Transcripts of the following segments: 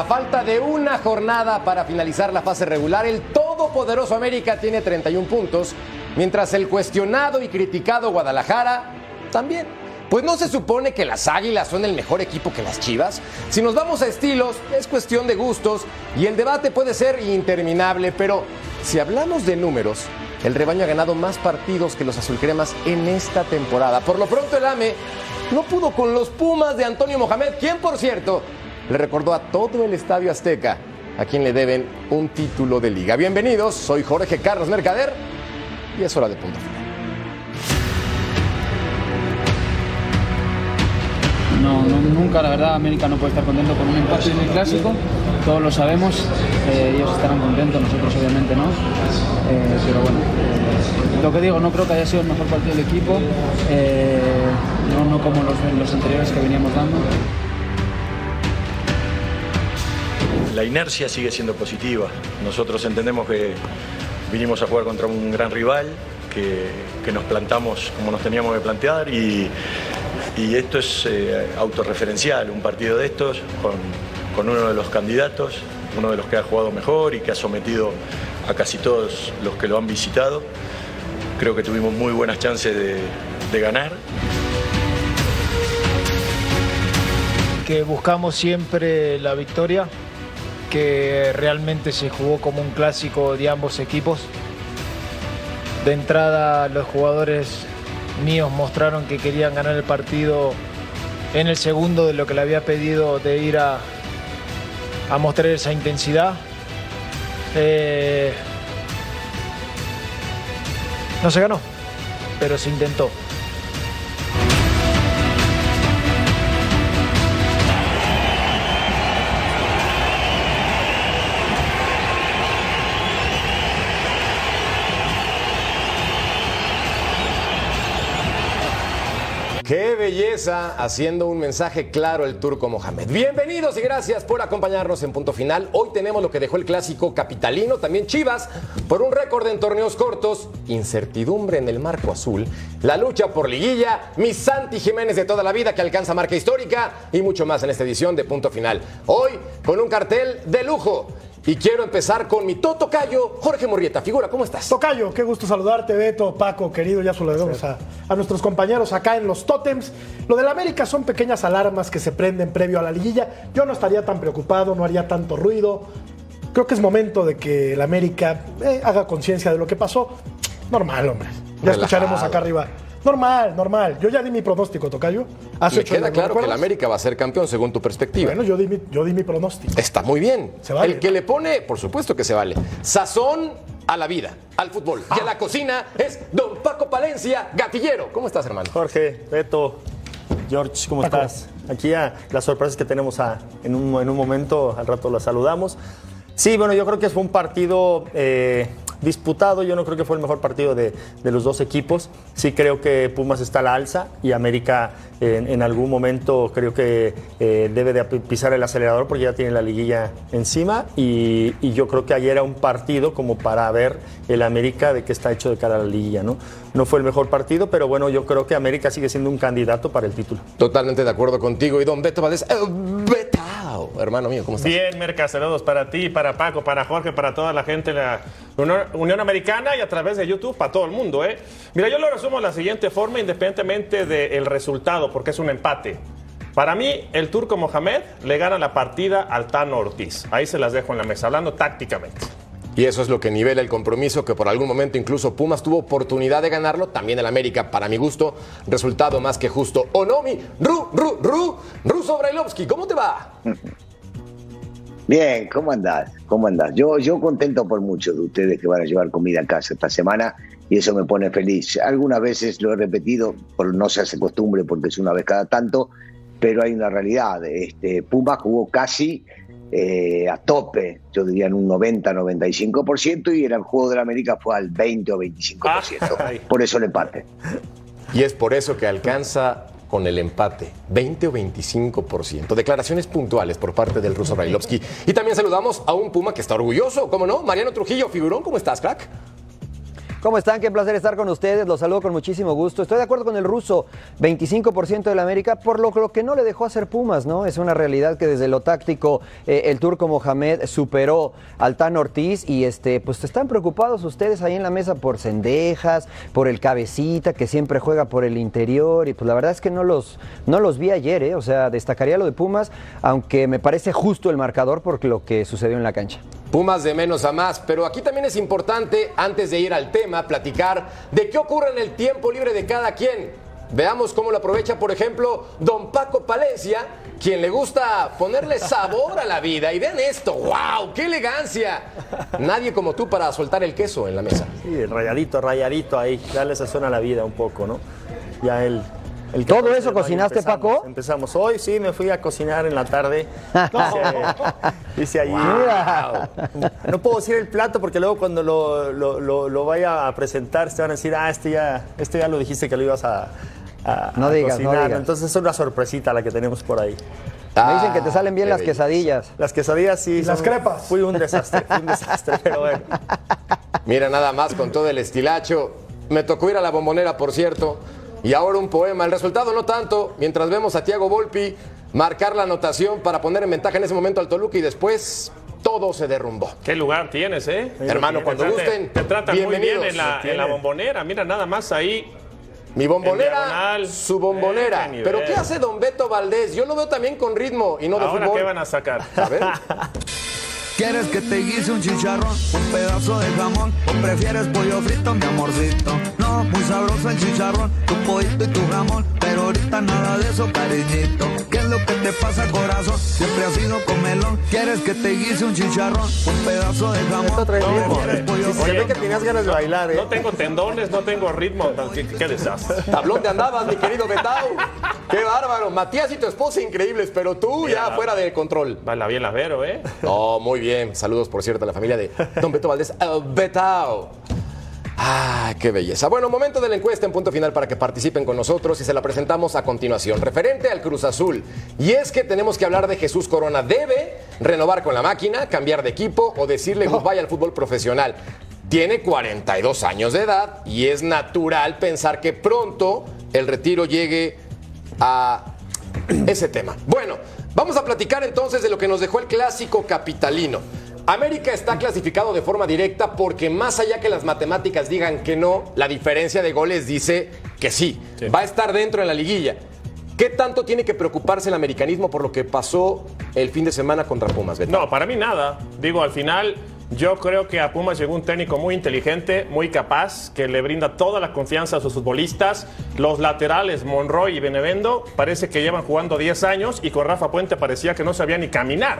A falta de una jornada para finalizar la fase regular, el todopoderoso América tiene 31 puntos, mientras el cuestionado y criticado Guadalajara también. Pues no se supone que las Águilas son el mejor equipo que las Chivas. Si nos vamos a estilos, es cuestión de gustos y el debate puede ser interminable, pero si hablamos de números, el rebaño ha ganado más partidos que los azulcremas en esta temporada. Por lo pronto el AME no pudo con los Pumas de Antonio Mohamed, quien por cierto le recordó a todo el Estadio Azteca a quien le deben un título de liga. Bienvenidos, soy Jorge Carlos Mercader y es hora de punto final. No, nunca, la verdad, América no puede estar contento con un empate en el clásico. Todos lo sabemos, eh, ellos estarán contentos, nosotros obviamente no. Eh, pero bueno, eh, lo que digo, no creo que haya sido el mejor partido del equipo, no, no como los anteriores que veníamos dando. La inercia sigue siendo positiva. Nosotros entendemos que vinimos a jugar contra un gran rival, que, que nos plantamos como nos teníamos que plantear y, esto es eh, autorreferencial, un partido de estos con, con uno de los candidatos, uno de los que ha jugado mejor y que ha sometido a casi todos los que lo han visitado. Creo que tuvimos muy buenas chances de ganar. que buscamos siempre la victoria, que realmente se jugó como un clásico de ambos equipos. De entrada los jugadores míos mostraron que querían ganar el partido en el segundo de lo que le había pedido de ir a, mostrar esa intensidad. Eh, no se ganó, pero se intentó. Belleza! Haciendo un mensaje claro el turco Mohamed. Bienvenidos y gracias por acompañarnos en punto final. Hoy tenemos lo que dejó el clásico capitalino, también Chivas, por un récord en torneos cortos, incertidumbre en el marco azul, la lucha por liguilla, mi Santi Jiménez de toda la vida que alcanza marca histórica y mucho más en esta edición de punto final. Hoy con un cartel de lujo. Y quiero empezar con mi totocayo, Jorge Morrieta. Figura, ¿cómo estás? Tocayo, qué gusto saludarte, Beto, Paco, querido, ya saludamos a, a nuestros compañeros acá en los Tótems. Lo del América son pequeñas alarmas que se prenden previo a la liguilla. Yo no estaría tan preocupado, no haría tanto ruido. Creo que es momento de que el América eh, haga conciencia de lo que pasó. Normal, hombre. Ya Relajado. escucharemos acá arriba. Normal, normal. Yo ya di mi pronóstico, Tocayo. Hace Me queda días, ¿no claro que el? América va a ser campeón según tu perspectiva. Bueno, yo di mi, yo di mi pronóstico. Está muy bien. Se vale. El que le pone, por supuesto que se vale. Sazón a la vida, al fútbol. Y a la cocina es don Paco Palencia, gatillero. ¿Cómo estás, hermano? Jorge, Beto, George, ¿cómo Paco. estás? Aquí a las sorpresas que tenemos a- en, un, en un momento, al rato las saludamos. Sí, bueno, yo creo que fue un partido eh, disputado, yo no creo que fue el mejor partido de, de los dos equipos. Sí creo que Pumas está a la alza y América en, en algún momento creo que eh, debe de pisar el acelerador porque ya tiene la liguilla encima y, y yo creo que ayer era un partido como para ver el América de qué está hecho de cara a la liguilla, ¿no? No fue el mejor partido, pero bueno, yo creo que América sigue siendo un candidato para el título. Totalmente de acuerdo contigo. Y don Beto Valdés, eh, Betao, hermano mío, ¿cómo estás? Bien, Merca, saludos para ti, para Paco, para Jorge, para toda la gente de la Unión, Americana y a través de YouTube para todo el mundo. ¿eh? Mira, yo lo resumo de la siguiente forma, independientemente del resultado, porque es un empate. Para mí, el turco Mohamed le gana la partida al Tano Ortiz. Ahí se las dejo en la mesa, hablando tácticamente. Y eso es lo que nivela el compromiso, que por algún momento incluso Pumas tuvo oportunidad de ganarlo, también el América, para mi gusto, resultado más que justo. Onomi, Ru, Ru, Ru, Ruso Brailovsky, ¿cómo te va? Bien, ¿cómo andás? ¿Cómo andás? Yo, yo contento por muchos de ustedes que van a llevar comida a casa esta semana y eso me pone feliz. Algunas veces lo he repetido, por no se hace costumbre porque es una vez cada tanto, pero hay una realidad. Este, Puma jugó casi eh, a tope, yo diría en un 90-95% y el juego de la América fue al 20 o 25%. Ay. Por eso el empate. Y es por eso que alcanza con el empate, 20 o 25%. Declaraciones puntuales por parte del ruso Brailovsky. Y también saludamos a un Puma que está orgulloso, ¿cómo no? Mariano Trujillo, figurón, ¿cómo estás, crack? ¿Cómo están? Qué placer estar con ustedes. Los saludo con muchísimo gusto. Estoy de acuerdo con el ruso. 25% de la América, por lo, que no le dejó hacer Pumas, ¿no? Es una realidad que desde lo táctico eh, el turco Mohamed superó al Tan Ortiz y este, pues están preocupados ustedes ahí en la mesa por Cendejas, por el cabecita que siempre juega por el interior y pues la verdad es que no los, no los vi ayer, ¿eh? O sea, destacaría lo de Pumas, aunque me parece justo el marcador por lo que sucedió en la cancha. Pumas de menos a más, pero aquí también es importante, antes de ir al tema, platicar de qué ocurre en el tiempo libre de cada quien. Veamos cómo lo aprovecha, por ejemplo, don Paco Palencia, quien le gusta ponerle sabor a la vida. Y vean esto, wow, qué elegancia. Nadie como tú para soltar el queso en la mesa. Sí, rayadito, rayadito ahí, darle sazón a la vida un poco, ¿no? Ya él el ¿Todo eso cocinaste, Paco? Empezamos hoy, sí, me fui a cocinar en la tarde. Dice allí. No puedo decir el plato porque luego cuando lo, lo, lo, vaya a presentar se van a decir, ah, este ya, este ya lo dijiste que lo ibas a, no digas, cocinar. No digas. Entonces es una sorpresita la que tenemos por ahí. Me dicen que te salen bien las quesadillas. Las quesadillas sí. las crepas. Fui un desastre, fui un desastre, pero bueno. Mira nada más con todo el estilacho. Me tocó ir a la bombonera, por cierto. Y ahora un poema. El resultado no tanto, mientras vemos a Tiago Volpi marcar la anotación para poner en ventaja en ese momento al Toluca y después todo se derrumbó. ¿Qué lugar tienes, eh? Hermano, cuando gusten. Te tratan muy bien en la, en la bombonera. Mira, nada más ahí mi bombonera, su bombonera. Pero ¿qué hace Don Beto Valdés? Yo lo veo también con ritmo y no de ¿Ahora fútbol. qué van a sacar? A ver. ¿Quieres que te guise un chicharrón, un pedazo de jamón o prefieres pollo frito, mi amorcito? No, muy sabroso el chicharrón, tu pollito y tu jamón, pero ahorita nada de eso, cariñito. ¿Qué es lo que te pasa, corazón? Siempre has sido comelón. ¿Quieres que te guise un chicharrón, un pedazo de jamón? Esto trae o ritmo. prefieres pollo Sí, se frito? ve que tenías ganas de bailar, ¿eh? No tengo tendones, no tengo ritmo. Qué, qué desastre. Tablón de andabas, mi querido Betao. Qué bárbaro. Matías y tu esposa increíbles, pero tú ya Mira. fuera de control. Baila bien la Vero, ¿eh? No, muy bien. Saludos, por cierto, a la familia de Don Beto Valdés. Betao. Ah, qué belleza. Bueno, momento de la encuesta en punto final para que participen con nosotros y se la presentamos a continuación. Referente al Cruz Azul. Y es que tenemos que hablar de Jesús Corona. ¿Debe renovar con la máquina, cambiar de equipo o decirle goodbye al fútbol profesional? Tiene 42 años de edad y es natural pensar que pronto el retiro llegue a ese tema. Bueno, vamos a platicar entonces de lo que nos dejó el clásico capitalino. América está clasificado de forma directa porque más allá que las matemáticas digan que no, la diferencia de goles dice que sí. Va a estar dentro en la liguilla. ¿Qué tanto tiene que preocuparse el americanismo por lo que pasó el fin de semana contra Pumas? Beto? No, para mí nada. Digo, al final yo creo que a Pumas llegó un técnico muy inteligente, muy capaz, que le brinda toda la confianza a sus futbolistas. Los laterales, Monroy y Benevendo, parece que llevan jugando 10 años y con Rafa Puente parecía que no sabía ni caminar.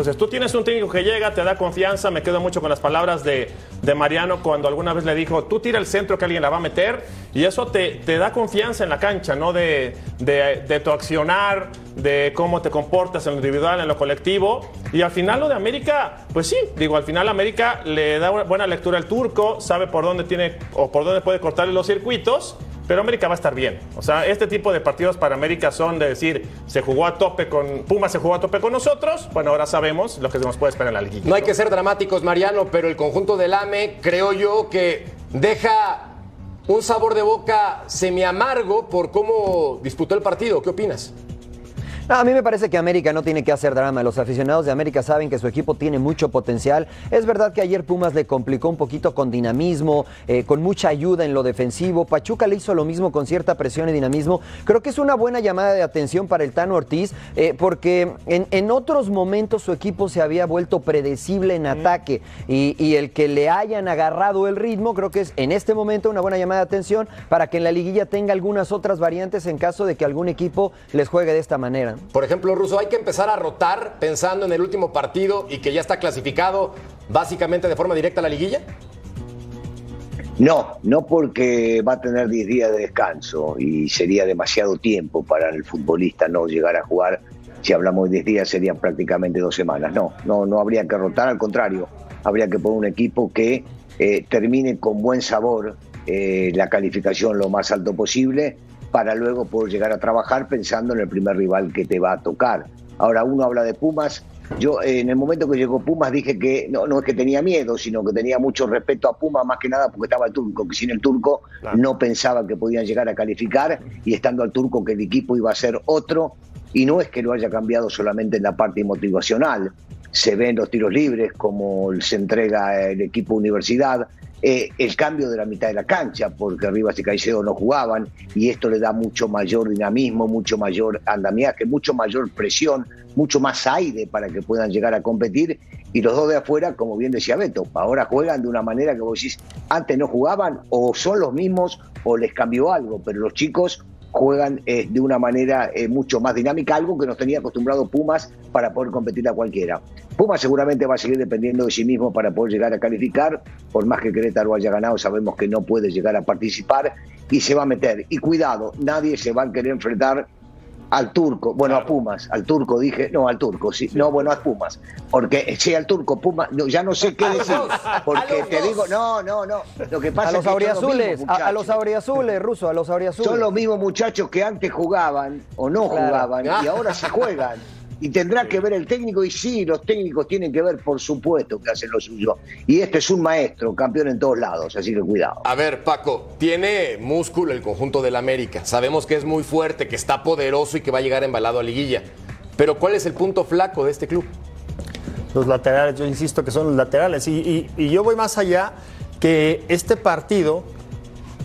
Entonces tú tienes un técnico que llega, te da confianza, me quedo mucho con las palabras de, de Mariano cuando alguna vez le dijo, tú tira el centro que alguien la va a meter y eso te, te da confianza en la cancha, ¿no? De, de, tu accionar, de cómo te comportas en lo individual, en lo colectivo. Y al final lo de América, pues sí, digo, al final América le da una buena lectura al turco, sabe por dónde tiene o por dónde puede cortarle los circuitos. Pero América va a estar bien. O sea, este tipo de partidos para América son de decir, se jugó a tope con. Pumas se jugó a tope con nosotros. Bueno, ahora sabemos lo que se nos puede esperar en la liguilla. No hay que ser dramáticos, Mariano, pero el conjunto del AME creo yo que deja un sabor de boca semi-amargo por cómo disputó el partido. ¿Qué opinas? No, a mí me parece que América no tiene que hacer drama. Los aficionados de América saben que su equipo tiene mucho potencial. Es verdad que ayer Pumas le complicó un poquito con dinamismo, eh, con mucha ayuda en lo defensivo. Pachuca le hizo lo mismo con cierta presión y dinamismo. Creo que es una buena llamada de atención para el Tano Ortiz, eh, porque en, en otros momentos su equipo se había vuelto predecible en ataque y, y el que le hayan agarrado el ritmo, creo que es en este momento una buena llamada de atención para que en la liguilla tenga algunas otras variantes en caso de que algún equipo les juegue de esta manera. Por ejemplo, Russo, hay que empezar a rotar pensando en el último partido y que ya está clasificado básicamente de forma directa a la liguilla. No, no porque va a tener 10 días de descanso y sería demasiado tiempo para el futbolista no llegar a jugar. Si hablamos de 10 días serían prácticamente dos semanas. No, no, no habría que rotar, al contrario, habría que poner un equipo que eh, termine con buen sabor eh, la calificación lo más alto posible para luego poder llegar a trabajar pensando en el primer rival que te va a tocar. Ahora uno habla de Pumas. Yo eh, en el momento que llegó Pumas dije que no, no es que tenía miedo, sino que tenía mucho respeto a Pumas, más que nada porque estaba el turco, que sin el turco no pensaba que podían llegar a calificar y estando al turco que el equipo iba a ser otro. Y no es que lo haya cambiado solamente en la parte motivacional, se ven los tiros libres, como se entrega el equipo universidad, eh, el cambio de la mitad de la cancha, porque Rivas y Caicedo no jugaban, y esto le da mucho mayor dinamismo, mucho mayor andamiaje, mucho mayor presión, mucho más aire para que puedan llegar a competir. Y los dos de afuera, como bien decía Beto, ahora juegan de una manera que vos decís, antes no jugaban, o son los mismos, o les cambió algo, pero los chicos juegan eh, de una manera eh, mucho más dinámica, algo que nos tenía acostumbrado Pumas para poder competir a cualquiera. Pumas seguramente va a seguir dependiendo de sí mismo para poder llegar a calificar, por más que Querétaro haya ganado, sabemos que no puede llegar a participar y se va a meter. Y cuidado, nadie se va a querer enfrentar al turco, bueno, a Pumas, al turco dije, no, al turco, sí, no, bueno, a Pumas, porque sí, al turco, Pumas, no, ya no sé qué decir, porque te digo, no, no, no, lo que pasa a los es que auriazules, mismos a, a los auriazules, ruso, a los auriazules. Son los mismos muchachos que antes jugaban o no Claro. jugaban y ahora se juegan. Y tendrá que ver el técnico, y sí, los técnicos tienen que ver, por supuesto, que hacen lo suyo. Y este es un maestro, campeón en todos lados, así que cuidado. A ver, Paco, tiene músculo el conjunto del América. Sabemos que es muy fuerte, que está poderoso y que va a llegar embalado a liguilla. Pero ¿cuál es el punto flaco de este club? Los laterales, yo insisto que son los laterales. Y, y- y yo voy más allá que este partido,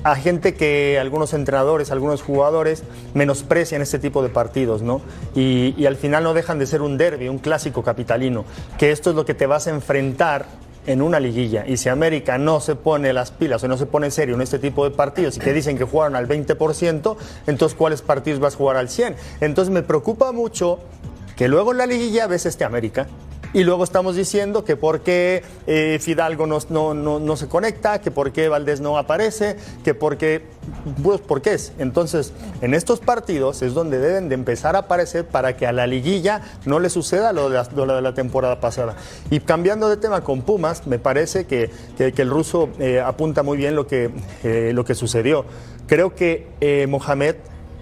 a gente que algunos entrenadores, algunos jugadores menosprecian este tipo de partidos, ¿no? Y, al final no dejan de ser un derby, un clásico capitalino, que esto es lo que te vas a enfrentar en una liguilla. Y si América no se pone las pilas o no se pone serio en este tipo de partidos y que dicen que jugaron al 20%, entonces ¿cuáles partidos vas a jugar al 100%? Entonces me preocupa mucho que luego en la liguilla ves este América. Y luego estamos diciendo que por qué eh, Fidalgo no, no, no, no se conecta, que por qué Valdés no aparece, que por qué... Pues, ¿por qué es? Entonces, en estos partidos es donde deben de empezar a aparecer para que a la liguilla no le suceda lo de la, de la temporada pasada. Y cambiando de tema con Pumas, me parece que, que- el ruso eh, apunta muy bien lo que, eh, lo que sucedió. Creo que Mohamed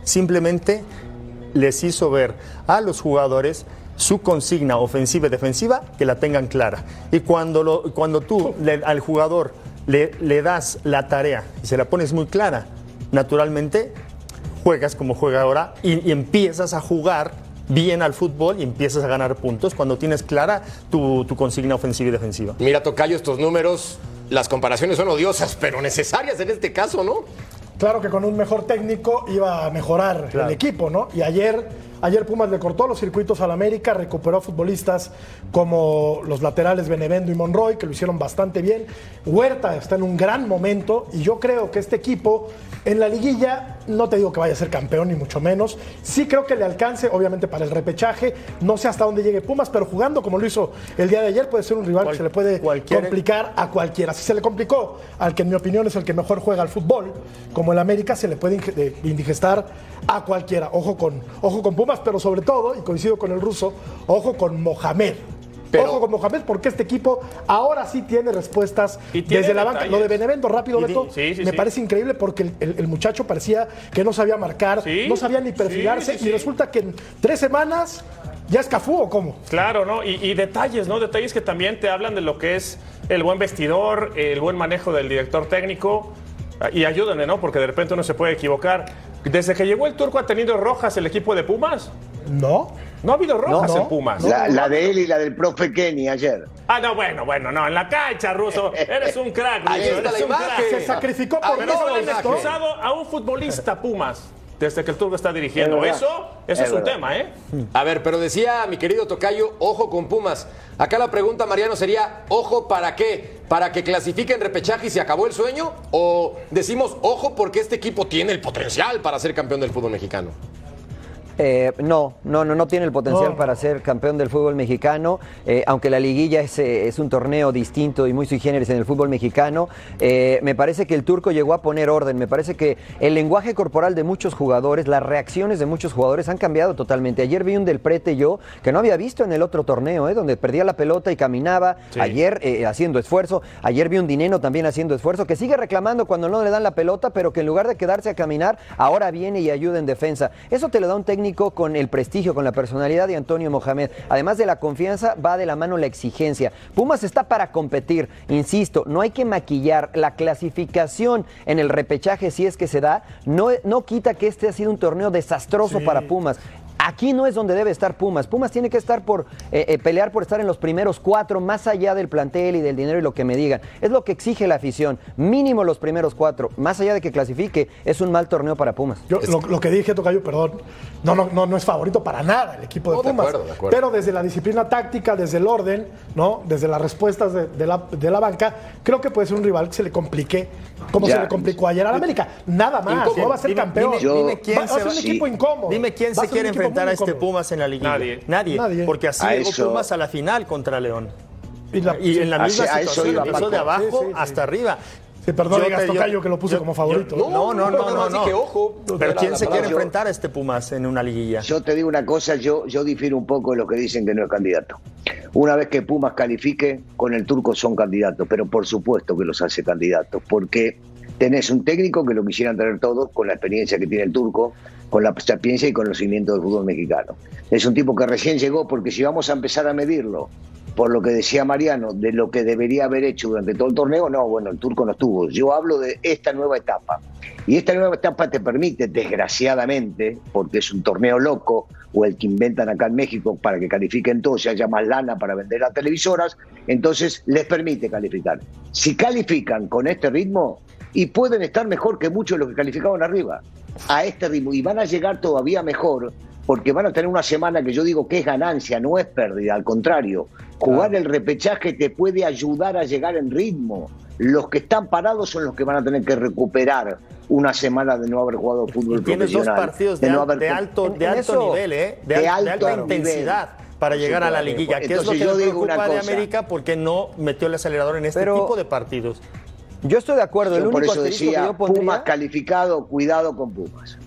simplemente les hizo ver a los jugadores su consigna ofensiva y defensiva que la tengan clara. Y cuando, lo- cuando tú le- al jugador le, le das la tarea y se la pones muy clara, naturalmente juegas como juega ahora y, y empiezas a jugar bien al fútbol y empiezas a ganar puntos cuando tienes clara tu, tu consigna ofensiva y defensiva. Mira, Tocayo, estos números, las comparaciones son odiosas, pero necesarias en este caso, ¿no? Claro que con un mejor técnico iba a mejorar Claro. el equipo, ¿no? Y ayer, ayer Pumas le cortó los circuitos al América, recuperó futbolistas como los laterales Benevendo y Monroy, que lo hicieron bastante bien. Huerta está en un gran momento y yo creo que este equipo en la liguilla, no te digo que vaya a ser campeón ni mucho menos, sí creo que le alcance, obviamente para el repechaje, no sé hasta dónde llegue Pumas, pero jugando como lo hizo el día de ayer puede ser un rival Cual- que se le puede cualquier- complicar a cualquiera. Si se le complicó al que en mi opinión es el que mejor juega al fútbol, como el América, se le puede indigestar a cualquiera. Ojo con, ojo con Pumas, pero sobre todo, y coincido con el ruso, ojo con Mohamed. Pero- ojo con Mohamed porque este equipo ahora sí tiene respuestas Y tiene desde la banca. detalles. Lo de Benevento, rápido, Beto, sí, sí, me sí. parece increíble porque el, el- el muchacho parecía que no sabía marcar, no sabía ni perfilarse y resulta que en tres semanas ya es Cafú o cómo. Claro, ¿no? Y, y detalles, ¿no? Detalles que también te hablan de lo que es el buen vestidor, el buen manejo del director técnico. Ah, Y ayúdenme, ¿no? Porque de repente uno se puede equivocar. Desde que llegó el turco ha tenido rojas el equipo de Pumas. No. No ha habido rojas No, no. en Pumas. La, la de él y la del profe Kenny ayer. Ah, no, bueno, bueno, no, en la cancha, Ruso. Eres un crack, Ruso. Eres la un imagen. crack. Se sacrificó por Pero no han expulsado a un futbolista Pumas desde que el turco está dirigiendo. Es. Eso, eso Es es, un tema, ¿eh? A ver, pero decía mi querido Tocayo, ojo con Pumas. Acá la pregunta, Mariano, sería, ¿ojo para qué? ¿Para que clasifiquen repechaje y se acabó el sueño? ¿O decimos, ojo porque este equipo tiene el potencial para ser campeón del fútbol mexicano? Eh, no, no, no, no tiene el potencial No. para ser campeón del fútbol mexicano, eh, aunque la liguilla es, eh, es un torneo distinto y muy sui generis en el fútbol mexicano. eh, me parece que el turco llegó a poner orden, me parece que el lenguaje corporal de muchos jugadores, las reacciones de muchos jugadores han cambiado totalmente. Ayer vi un del prete yo que no había visto en el otro torneo, eh, donde perdía la pelota y caminaba. Ayer haciendo esfuerzo, ayer vi un dinero también haciendo esfuerzo, que sigue reclamando cuando no le dan la pelota, pero que en lugar de quedarse a caminar, ahora viene y ayuda en defensa. Eso te lo da un técnico técnico con el prestigio, con la personalidad de Antonio Mohamed. Además de la confianza, va de la mano la exigencia. Pumas está para competir, insisto, no hay que maquillar la clasificación en el repechaje si es que se da, no, no quita que este ha sido un torneo desastroso Sí. para Pumas. Aquí no es donde debe estar Pumas. Pumas tiene que estar por eh, eh, pelear por estar en los primeros cuatro, más allá del plantel y del dinero y lo que me digan. Es lo que exige la afición. Mínimo los primeros cuatro. Más allá de que clasifique, es un mal torneo para Pumas. Yo, lo, lo que dije, Tocayo, perdón, no, no, no, no es favorito para nada el equipo de No, de Pumas. acuerdo, de acuerdo. Pero desde la disciplina táctica, desde el orden, ¿no? Desde las respuestas de, de la, de la banca, creo que puede ser un rival que se le complique, como Ya. se le complicó ayer al América. Nada más, no va a ser Dime- campeón. Dime, dime quién va, va se a ser un sí. equipo incómodo. Dime quién Va se quiere equipo enfrentar a este. Pumas en la liguilla. Nadie. Nadie. Nadie. Porque así A llegó eso- Pumas a la final contra León. Y la- Y en la misma eso situación, empezó Paco. de abajo Sí, sí, sí. hasta arriba. Sí, perdón, Yo digas, Tocayo, que lo puse yo- como yo- favorito. No, no, no, no, más no. dije, ojo. Pero ¿quién la se quiere enfrentar a este Pumas en una liguilla? Yo te digo una cosa, yo, yo difiero un poco de lo que dicen que no es candidato. Una vez que Pumas califique, con el turco son candidatos, pero por supuesto que los hace candidatos, porque tenés un técnico que lo quisieran tener todos, con la experiencia que tiene el turco, con la experiencia y conocimiento del fútbol mexicano. Es un tipo que recién llegó, porque si vamos a empezar a medirlo por lo que decía Mariano, de lo que debería haber hecho durante todo el torneo, no, bueno, el turco no estuvo. Yo hablo de esta nueva etapa. Y esta nueva etapa te permite, desgraciadamente, porque es un torneo loco, o el que inventan acá en México para que califiquen todos y haya más lana para vender a televisoras, entonces les permite calificar. Si califican con este ritmo, y pueden estar mejor que muchos de los que calificaban arriba, a este ritmo, y van a llegar todavía mejor, porque van a tener una semana que yo digo que es ganancia, no es pérdida, al contrario, jugar el repechaje te puede ayudar a llegar en ritmo. Los que están parados son los que van a tener que recuperar una semana de no haber jugado fútbol Y tienes dos partidos de, no al- haber- de alto, de alto eso- nivel, ¿eh? De, de alto alta nivel. intensidad para llegar a la liguilla. ¿Qué es lo que yo le digo una preocupa de cosa. América? Porque no metió el acelerador en este Pero- tipo de partidos. Yo estoy de acuerdo. El Yo por único eso asterisco que decía, yo pondría... Pumas calificado, cuidado con Pumas.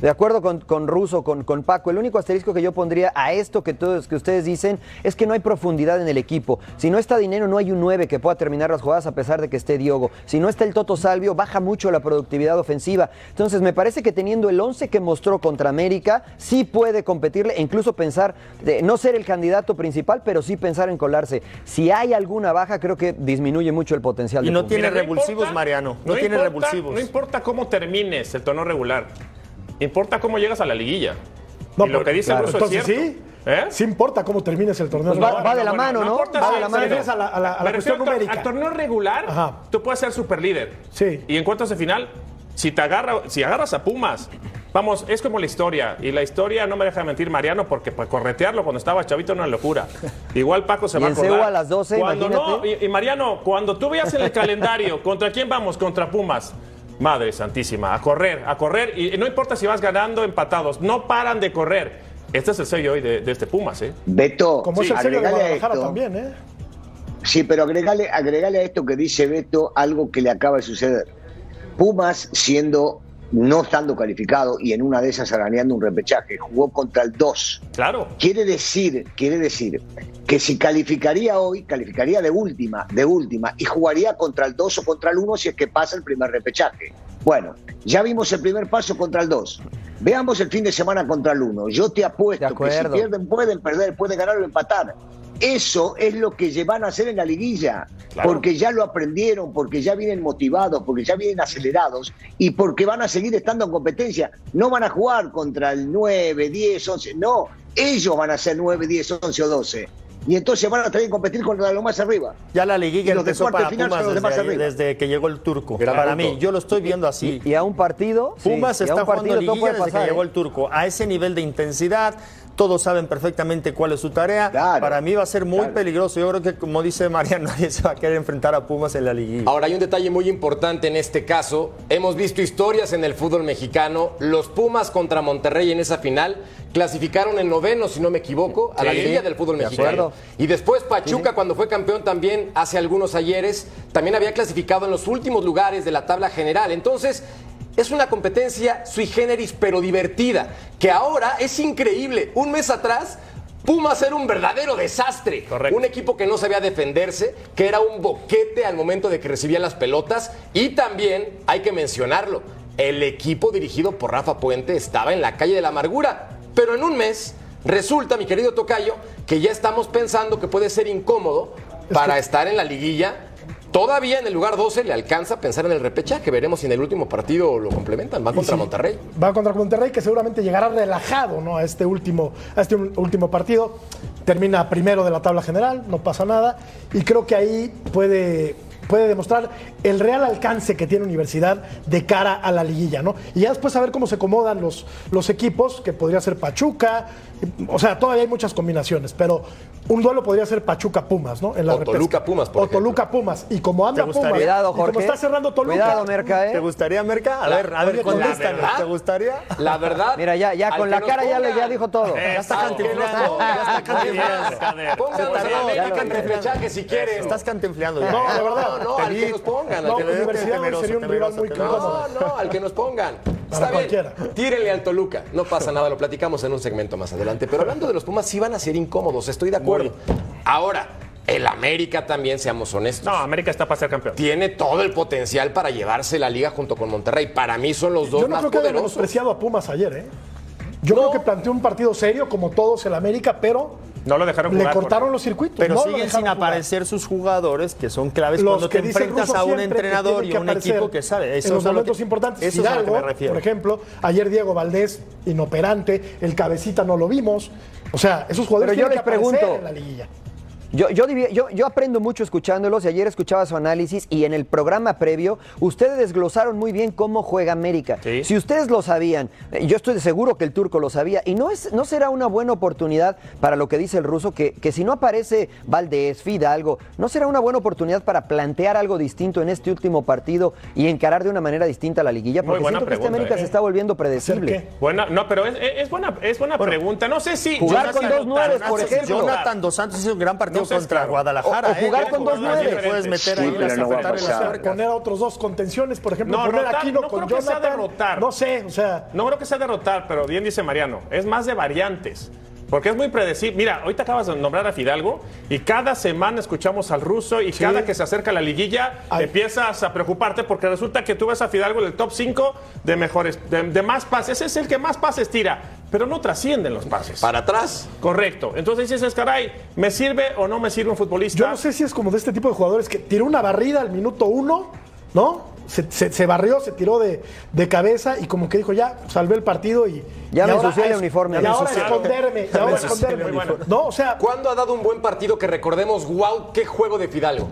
De acuerdo con, con Russo, con, con Paco, el único asterisco que yo pondría a esto que todos que ustedes dicen es que no hay profundidad en el equipo. Si no está dinero, no hay un 9 que pueda terminar las jugadas a pesar de que esté Diogo. Si no está el Toto Salvio, baja mucho la productividad ofensiva. Entonces, me parece que teniendo el 11 que mostró contra América, sí puede competirle e incluso pensar, de no ser el candidato principal, pero sí pensar en colarse. Si hay alguna baja, creo que disminuye mucho el potencial. Y de no tiene Mira, revulsivos, importa- Mariano. No, tiene importa- revulsivos. No importa cómo termines el torneo regular. Importa cómo llegas a la liguilla. No, y lo que dice claro, Russo entonces es cierto. sí, ¿Eh? sí importa cómo termines el torneo. Pues va- va de la mano, ¿no? Va de la mano. Te refieres a la, a la- a la Me cuestión numérica. al torneo regular, Ajá. tú puedes ser super líder. Sí. Y en cuanto a final, si te agarra, si agarras a Pumas, vamos, es como la historia. Y la historia no me deja mentir Mariano, porque para corretearlo cuando estaba chavito era una locura. Igual Paco se Y va a acordar. A las 12, cuando no, y, y Mariano, cuando tú veas en el calendario, ¿contra quién vamos? Contra Pumas. Madre santísima, a correr, a correr. Y no importa si vas ganando, empatados, no paran de correr. Este es el sello hoy de, de este Pumas, ¿eh? Beto, Como es el sello de agregale a Guadalajara esto- también, ¿eh? Sí, pero agregale, agregale a esto que dice Beto algo que le acaba de suceder. Pumas, siendo no estando calificado y en una de esas arañando un repechaje, jugó contra el 2. Claro. Quiere decir, quiere decir que si calificaría hoy, calificaría de última, de última, y jugaría contra el 2 o contra el 1 si es que pasa el primer repechaje. Bueno, ya vimos el primer paso contra el 2. Veamos el fin de semana contra el 1. Yo te apuesto que si pierden pueden perder, pueden ganar o empatar. Eso es lo que lle- van a hacer en la liguilla, Claro. porque ya lo aprendieron, porque ya vienen motivados, porque ya vienen acelerados y porque van a seguir estando en competencia. No van a jugar contra el 9, 10, 11, no, ellos van a ser 9, 10, 11 o 12. Y entonces van a tener que competir contra los más arriba. Ya la liguilla los de empezó cuartos para de final Pumas son los de desde, más ahí, arriba. desde que llegó el turco. Gran para punto. mí, yo lo estoy viendo así. Y a un partido. sí, Pumas a está un partido jugando liguilla desde pasar, que llegó ¿eh? el turco. A ese nivel de intensidad, todos saben perfectamente cuál es su tarea. Claro, Para mí va a ser muy claro. peligroso. Yo creo que, como dice Mariano, nadie se va a querer enfrentar a Pumas en la liguilla. Ahora hay un detalle muy importante en este caso. Hemos visto historias en el fútbol mexicano. Los Pumas contra Monterrey en esa final clasificaron en noveno, si no me equivoco, a la liguilla del fútbol de mexicano. acuerdo. Y después Pachuca, cuando fue campeón también hace algunos ayeres, también había clasificado en los últimos lugares de la tabla general. Entonces, es una competencia sui generis, pero divertida, que ahora es increíble. Un mes atrás. Pumas era un verdadero desastre. Correcto. Un equipo que no sabía defenderse, que era un boquete al momento de que recibía las pelotas. Y también, hay que mencionarlo, el equipo dirigido por Rafa Puente estaba en la calle de la amargura. Pero en un mes resulta, mi querido Tocayo, que ya estamos pensando que puede ser incómodo para estar en la liguilla. Todavía en el lugar 12 le alcanza a pensar en el repechaje. Veremos si en el último partido lo complementan. Va contra sí, Monterrey. Va contra Monterrey, que seguramente llegará relajado ¿no? a, este último, a este último partido. Termina primero de la tabla general, no pasa nada. Y creo que ahí puede, puede demostrar el real alcance que tiene Universidad de cara a la liguilla, ¿no? Y ya después a ver cómo se acomodan los, los equipos, que podría ser Pachuca, o sea, todavía hay muchas combinaciones, pero un duelo podría ser Pachuca-Pumas, ¿no? En la O Toluca-Pumas, por O Toluca-Pumas. Y como anda ¿Te gustaría? Pumas, Cuidado, y como Jorge. está cerrando Toluca... Cuidado, Merca, ¿Te ¿eh? gustaría, Merca? A La- ver, a ver, contéstanos. ¿Te gustaría? La verdad. Mira, ya, ya con la cara ya, le, ya dijo todo. Ya está pongan. Ya está cantinfleando. Pónganos Se a si quieren. Estás cantinfleando ya. No, de verdad. No, no, Te al que nos pongan. No, Universidad sería un rival muy. No, no, al que nos pongan. Para Está bien. Tírenle al Toluca. No pasa nada, lo platicamos en un segmento más adelante. Pero hablando de los Pumas, sí van a ser incómodos, estoy de acuerdo. Ahora, el América también, seamos honestos. No, América está para ser campeón. Tiene todo el potencial para llevarse la liga junto con Monterrey. Para mí son los dos Yo no más creo que haya poderosos. menospreciado a Pumas ayer, ¿eh? Yo creo que planteó un partido serio, como todos el América, pero No lo dejaron le jugar. cortaron porque- los circuitos. Pero no siguen sin jugar. aparecer sus jugadores que son claves Los cuando que te enfrentas a un entrenador y que un equipo que sabe. Eso en los es a lo momentos que- importantes. Eso es a lo que me refiero. por ejemplo, ayer Diego Valdés, inoperante, el cabecita no lo vimos. O sea, esos jugadores Pero yo que les pregunto, en la liguilla. Yo, yo, yo, yo aprendo mucho escuchándolos y ayer escuchaba su análisis y en el programa previo ustedes desglosaron muy bien cómo juega América. Sí. Si ustedes lo sabían, eh, yo estoy seguro que el turco lo sabía y no, es, no será una buena oportunidad para lo que dice el ruso, que, que si no aparece Valdés, Fidalgo, no será una buena oportunidad para plantear algo distinto en este último partido y encarar de una manera distinta la liguilla, porque siento que este pregunta, América ¿eh? se está volviendo ¿Hacer predecible. Buena, no, pero es, es buena, es buena pregunta. No sé si. Jugar con dos anotar, por ejemplo. Jonathan Dos Santos hizo un gran partido Contra claro. Guadalajara. O- o jugar ¿eh? con dos Puedes nueves. Puedes meter ahí las no a. Poner otros dos contenciones, por ejemplo, No, poner rotar, Aquino no con creo que sea derrotar. No sé, o sea, No creo que sea derrotar, pero bien dice Mariano. Es más de variantes. Porque es muy predecible. Mira, ahorita acabas de nombrar a Fidalgo y cada semana escuchamos al ruso y cada que se acerca la liguilla Ay. empiezas a preocuparte porque resulta que tú ves a Fidalgo en el top 5 de mejores, de, de más pases. Es el que más pases tira, pero no trascienden los pases. Para atrás. Correcto. Entonces dices, caray, ¿me sirve o no me sirve un futbolista? yo no sé si es como de este tipo de jugadores que tiró una barrida al minuto uno, ¿no? Se, se- se barrió, se tiró de, de cabeza y como que dijo, ya, salvé el partido y... Ya y me ahora ensucié el uniforme. Y Ya me ahora esconderme, y ahora esconderme. No, o sea, ¿Cuándo ha dado un buen partido que recordemos, wow, qué juego de Fidalgo?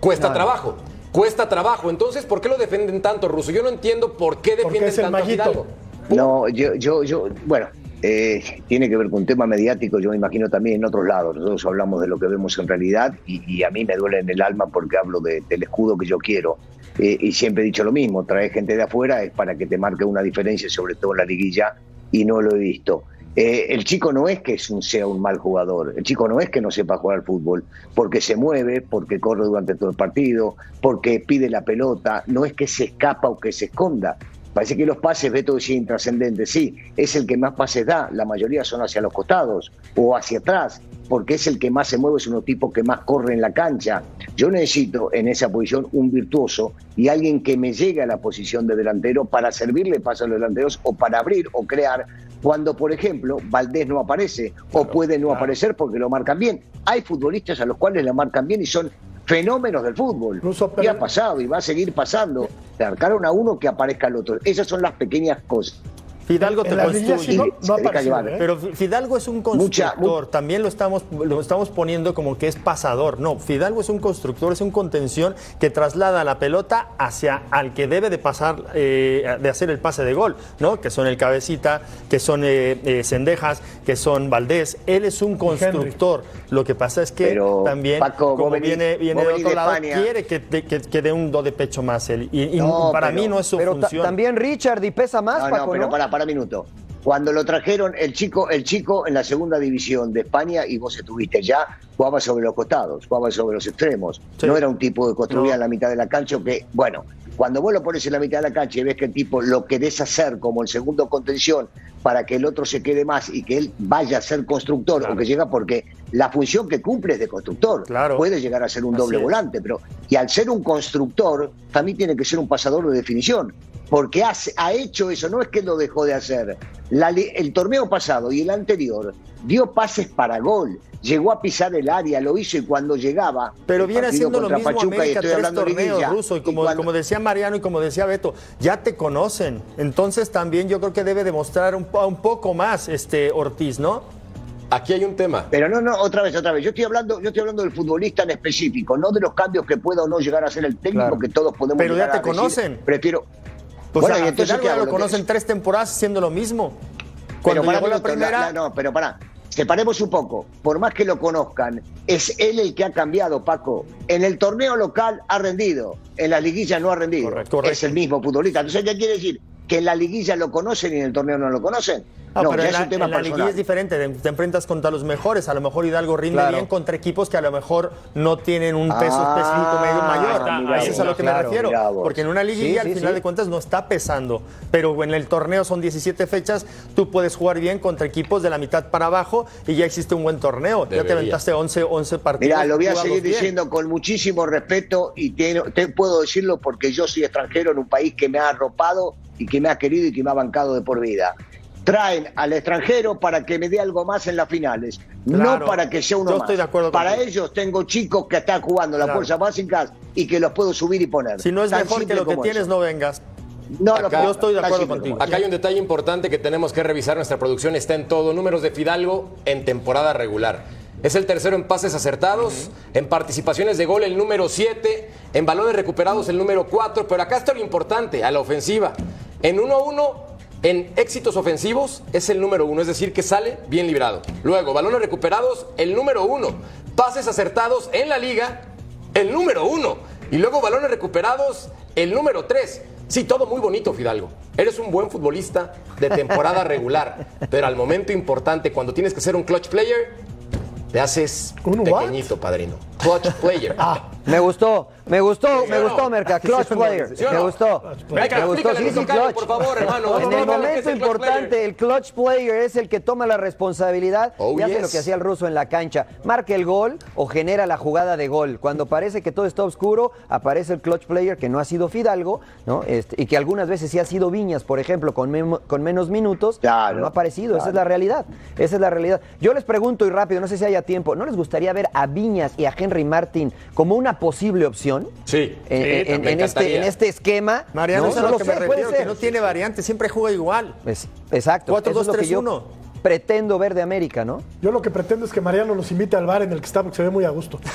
Cuesta trabajo. Cuesta trabajo. Entonces, ¿por qué lo defienden tanto, Ruso? Yo no entiendo por qué Porque defienden es el tanto a maguito. Fidalgo. No, yo, yo, yo, bueno, eh, tiene que ver con un tema mediático, yo me imagino también en otros lados. Nosotros hablamos de lo que vemos en realidad y, y a mí me duele en el alma porque hablo de- del escudo que yo quiero. Eh, y siempre he dicho lo mismo, traer gente de afuera es para que te marque una diferencia, sobre todo en la liguilla, y no lo he visto. Eh, el chico no es que es un, sea un mal jugador, el chico no es que no sepa jugar al fútbol, porque se mueve, porque corre durante todo el partido, porque pide la pelota, no es que se escapa o que se esconda. Parece que los pases, Beto decía intrascendentes, sí, es el que más pases da, la mayoría son hacia los costados o hacia atrás, porque es el que más se mueve, es uno tipo que más corre en la cancha. Yo necesito en esa posición un virtuoso y alguien que me llegue a la posición de delantero para servirle paso a los delanteros o para abrir o crear cuando, por ejemplo, Valdés no aparece o puede no aparecer porque lo marcan bien. Hay futbolistas a los cuales la marcan bien y son fenómenos del fútbol. Incluso, y ha pasado y va a seguir pasando. Te arcaron a uno que aparezca al otro. Esas son las pequeñas cosas. Fidalgo te construye. no, no llevar. ¿eh? Pero Fidalgo es un Mucha- constructor, también lo estamos, lo estamos poniendo como que es pasador. No, Fidalgo es un constructor, es un contención que traslada la pelota hacia al que debe de pasar, eh, de hacer el pase de gol, ¿no? Que son el cabecita, que son eh, eh, Cendejas, que son Valdés. Él es un constructor. Lo que pasa es que Pero, también, Paco, como venís- viene, viene de otro de lado, España. quiere que, que- que dé un do de pecho más él. Y, y No, para pero- mí no es su Pero ta- función. también Richard y pesa más, No, Paco, no, pero ¿no? para, para minuto. Cuando lo trajeron, el chico, el chico en la segunda división de España, y vos estuviste ya, jugaba sobre los costados, jugaba sobre los extremos. Sí. No era un tipo que construía No. en la mitad de la cancha que, bueno, cuando vos lo pones en la mitad de la cancha y ves que el tipo lo querés hacer como el segundo contención para que el otro se quede más y que él vaya a ser constructor o que llega porque la función que cumple es de constructor. Claro. Puede llegar a ser un Así doble es. volante, pero y al ser un constructor también tiene que ser un pasador de definición. Porque hace- ha hecho eso, no es que lo dejó de hacer. La el torneo pasado y el anterior dio pases para gol, llegó a pisar el área, lo hizo y cuando llegaba. Pero viene haciendo lo mismo Pachuca, y América estoy tres torneos, liguilla, Ruso, y y como, cuando- como decía Mariano y como decía Beto, ya te conocen. Entonces también yo creo que debe demostrar un, po- un poco más este Ortiz, ¿no? Aquí hay un tema. Pero no, no, otra vez, otra vez. Yo estoy hablando, yo estoy hablando del futbolista en específico, no de los cambios que pueda o no llegar a hacer el técnico Claro. que todos podemos Pero ya te a decir. conocen. Prefiero. O Bueno, y entonces, Fidalgo ¿qué ya hago? lo que conocen es. tres temporadas haciendo lo mismo. Pero Cuando para llegó mí la primera, la- no, pero pará. Separemos un poco. Por más que lo conozcan, es él el que ha cambiado, Paco. En el torneo local ha rendido, en la liguilla no ha rendido. Correcto, correcto. Es el mismo futbolista. Entonces, ¿qué quiere decir? ¿Que en la liguilla lo conocen y en el torneo no lo conocen? Ah, no, pero ya en es la, un tema en la liguilla es diferente, te te enfrentas contra los mejores, a lo mejor Hidalgo rinde Claro. bien contra equipos que a lo mejor no tienen un peso Ah, específico medio mayor. está, Eso es a lo que me refiero, porque en una liguilla Sí, al sí, final sí. de cuentas no está pesando, pero en el torneo son 17 fechas, tú puedes jugar bien contra equipos de la mitad para abajo y ya existe un buen torneo, ya te aventaste 11, 11 partidos. Mira, lo voy a seguir bien. diciendo con muchísimo respeto y te, te puedo decirlo porque yo soy extranjero en un país que me ha arropado y que me ha querido y que me ha bancado de por vida. Traen al extranjero para que me dé algo más en las finales, Claro. no para que sea uno Yo más. estoy de acuerdo para ellos tengo chicos que están jugando las Claro. fuerzas básicas y que los puedo subir y poner. Si no es Tan mejor que lo que tienes, eso. no vengas. No, Acá- puedo- Yo estoy de acuerdo contigo. Acá hay un detalle importante que tenemos que revisar. Nuestra producción está en todo. Números de Fidalgo en temporada regular. Es el tercero en pases acertados, en participaciones de gol el número 7, en balones recuperados el número 4, pero acá está lo importante, a la ofensiva. En 1-1, en éxitos ofensivos es el número 1, es decir, que sale bien librado. Luego, balones recuperados, el número 1. Pases acertados en la liga, el número 1. Y luego balones recuperados, el número 3. Sí, todo muy bonito, Fidalgo. Eres un buen futbolista de temporada regular, pero al momento importante, cuando tienes que ser un clutch player, te haces pequeñito, padrino. Clutch player. Me gustó, me gustó, me no? gustó, Merca. Clutch player. ¿Sí o Me no? gustó. Venga, Me gustó, sí, sí, clutch. por favor, hermano. En el momento el importante, player. el clutch player es el que toma la responsabilidad Oh, y hace yes. lo que hacía el ruso en la cancha. Marca el gol o genera la jugada de gol. Cuando parece que todo está oscuro, aparece el clutch player que no ha sido Fidalgo, ¿no? Este, y que algunas veces sí ha sido Viñas, por ejemplo, con, menos minutos. Claro, no ha aparecido. Esa es la realidad. Esa es la realidad. Yo les pregunto y rápido, no sé si haya tiempo, ¿no les gustaría ver a Viñas y a Henry Martin como una posible opción? Sí. En, en- en- me en este, en este esquema. Mariano, no, no lo lo que sé, me puede refiero, que ser. no tiene variante, siempre juega igual. Es- exacto. 4, eso es 2, lo que 3, yo 1. pretendo ver de América, ¿no? Yo lo que pretendo es que Mariano nos invite al bar en el que está porque se ve muy a gusto.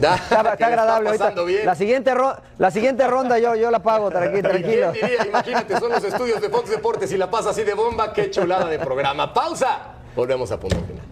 Da, Está, que está agradable. ahorita. pasando bien. La, siguiente ro- la siguiente ronda yo, yo la pago, tranqui- tranquilo. ¿Quién diría? Imagínate, son los estudios de Fox Deportes y la pasa así de bomba. Qué chulada de programa. Pausa. Volvemos a punto final.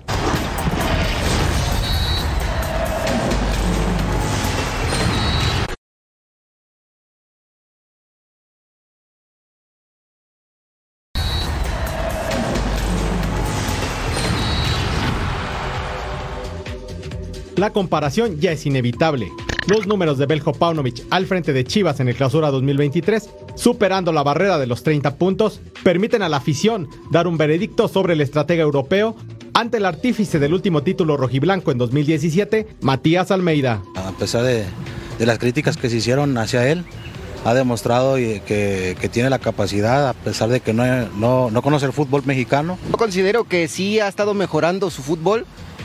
La comparación ya es inevitable. Los números de Beljo Paunovic al frente de Chivas en el clausura 2023, superando la barrera de los 30 puntos, permiten a la afición dar un veredicto sobre el estratega europeo ante el artífice del último título rojiblanco en 2017, Matías Almeida. A pesar de, de las críticas que se hicieron hacia él, ha demostrado que, que tiene la capacidad, a pesar de que no, no, no conoce el fútbol mexicano. Yo considero que sí ha estado mejorando su fútbol.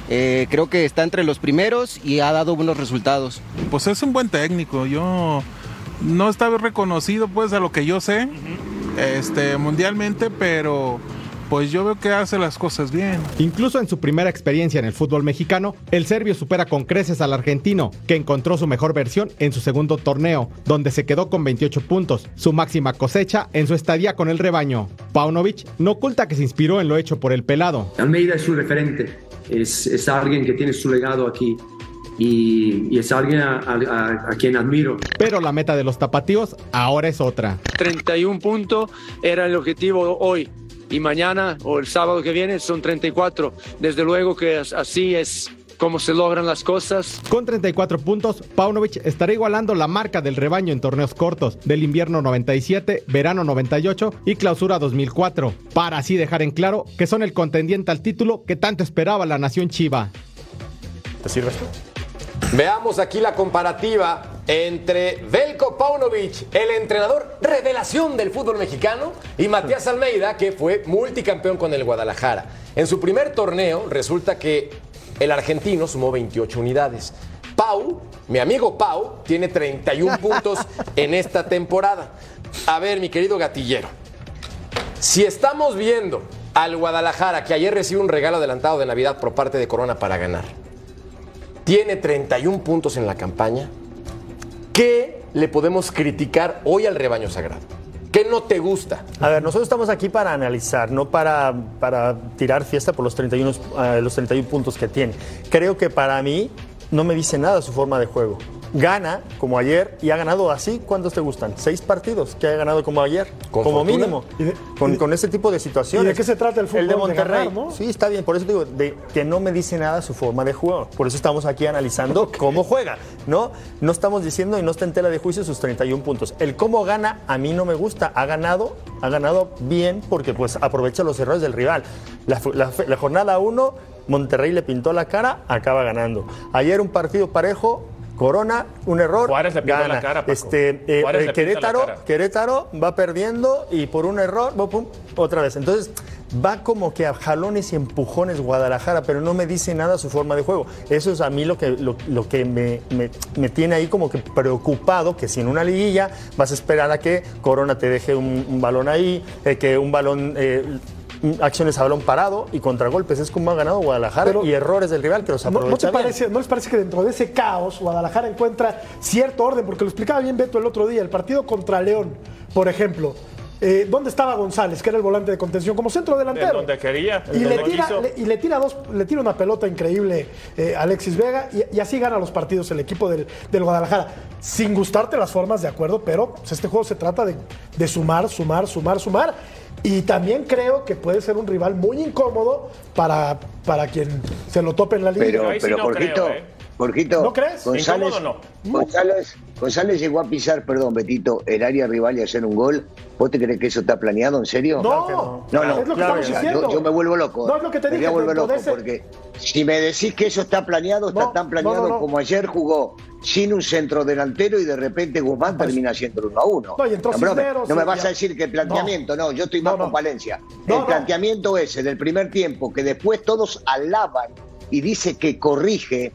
Eh, creo que está entre los primeros y ha dado buenos resultados. Pues es un buen técnico. Yo no está reconocido, pues, a lo que yo sé, este, mundialmente, pero pues yo veo que hace las cosas bien. Incluso en su primera experiencia en el fútbol mexicano, el serbio supera con creces al argentino, que encontró su mejor versión en su segundo torneo, donde se quedó con 28 puntos, su máxima cosecha en su estadía con el rebaño. Paunovic no oculta que se inspiró en lo hecho por el pelado. Almeida es su referente, es, es alguien que tiene su legado aquí y, y es alguien a, a- a quien admiro. Pero la meta de los tapatíos ahora es otra. 31 puntos era el objetivo hoy y mañana o el sábado que viene son 34. Desde luego que así es como se logran las cosas. Con 34 puntos, Paunovic estará igualando la marca del rebaño en torneos cortos del invierno 97, verano 98 y clausura 2004, para así dejar en claro que son el contendiente al título que tanto esperaba la nación chiva. ¿Te sirve esto? Veamos aquí la comparativa entre Velko Paunovic, el entrenador revelación del fútbol mexicano, y Matías Almeida, que fue multicampeón con el Guadalajara. En su primer torneo resulta que el argentino sumó 28 unidades. Pau, mi amigo Pau, tiene 31 puntos en esta temporada. A ver, mi querido gatillero, si estamos viendo al Guadalajara, que ayer recibe un regalo adelantado de Navidad por parte de Corona para ganar, tiene 31 puntos en la campaña, ¿qué le podemos criticar hoy al rebaño sagrado? ¿Qué no te gusta? A ver, nosotros estamos aquí para analizar, no para, para tirar fiesta por los 31, eh, los 31 puntos que tiene. Creo que para mí no me dice nada su forma de juego. Gana como ayer y ha ganado así. ¿Cuántos te gustan? Seis partidos que haya ganado como ayer, Con como fortuna. mínimo, de- con, con ese tipo de situaciones. ¿Y de qué se trata el fútbol? El de De Monterrey. ganar, ¿no? Sí, está bien. Por eso digo de, que no me dice nada su forma de juego. Por eso estamos aquí analizando cómo juega. ¿no? no estamos diciendo y no está en tela de juicio sus 31 puntos. El cómo gana a mí no me gusta. Ha ganado, ha ganado bien porque pues aprovecha los errores del rival. La, la jornada 1, Monterrey le pintó la cara, acaba ganando. Ayer un partido parejo. Corona, un error. Juárez le gana. la cara, Paco. Este, eh, eh, la Querétaro, cara. Querétaro va perdiendo y por un error, pum, otra vez. Entonces, va como que a jalones y empujones Guadalajara, pero no me dice nada su forma de juego. Eso es a mí lo que, lo, lo que me, me- me tiene ahí como que preocupado, que si en una liguilla vas a esperar a que Corona te deje un, un balón ahí, eh, que un balón... acciones a balón parado y contragolpes es como ha ganado Guadalajara Pero- y errores del rival que los ¿No, no aprovecha te bien. parece, ¿No les parece que dentro de ese caos Guadalajara encuentra cierto orden? Porque lo explicaba bien Beto el otro día, el partido contra León, por ejemplo. eh, ¿Dónde estaba González, que era el volante de contención, como centro En delantero? donde quería, Y le, tira, le- y le tira dos, le tira una pelota increíble eh, Alexis Vega y, y así gana los partidos el equipo del, del Guadalajara. Sin gustarte las formas, de acuerdo, pero pues, este juego se trata de, de sumar, sumar, sumar, sumar. Y también creo que puede ser un rival muy incómodo para, para quien se lo tope en la liga. Pero, pero no Jorgito, creo, ¿eh? Jorgito, ¿No crees? González, ¿Incómodo González, González llegó a pisar, perdón, Betito, el área rival y hacer un gol. ¿Vos te crees que eso está planeado, en serio? No, No, no, es lo que claro, estamos diciendo. yo, yo me vuelvo loco. No, es lo que te me dije, voy a volver dentro loco ese- porque si me decís que eso está planeado, está No, tan no, planeado no, no. como ayer jugó sin un centro delantero y de repente Guzmán termina haciendo el 1 a 1. No, y entró no, me- Cisneros, no me vas a decir que el planteamiento, no, yo estoy más No, no. con Valencia. No, el no. planteamiento ese del primer tiempo, que después todos alaban y dice que corrige,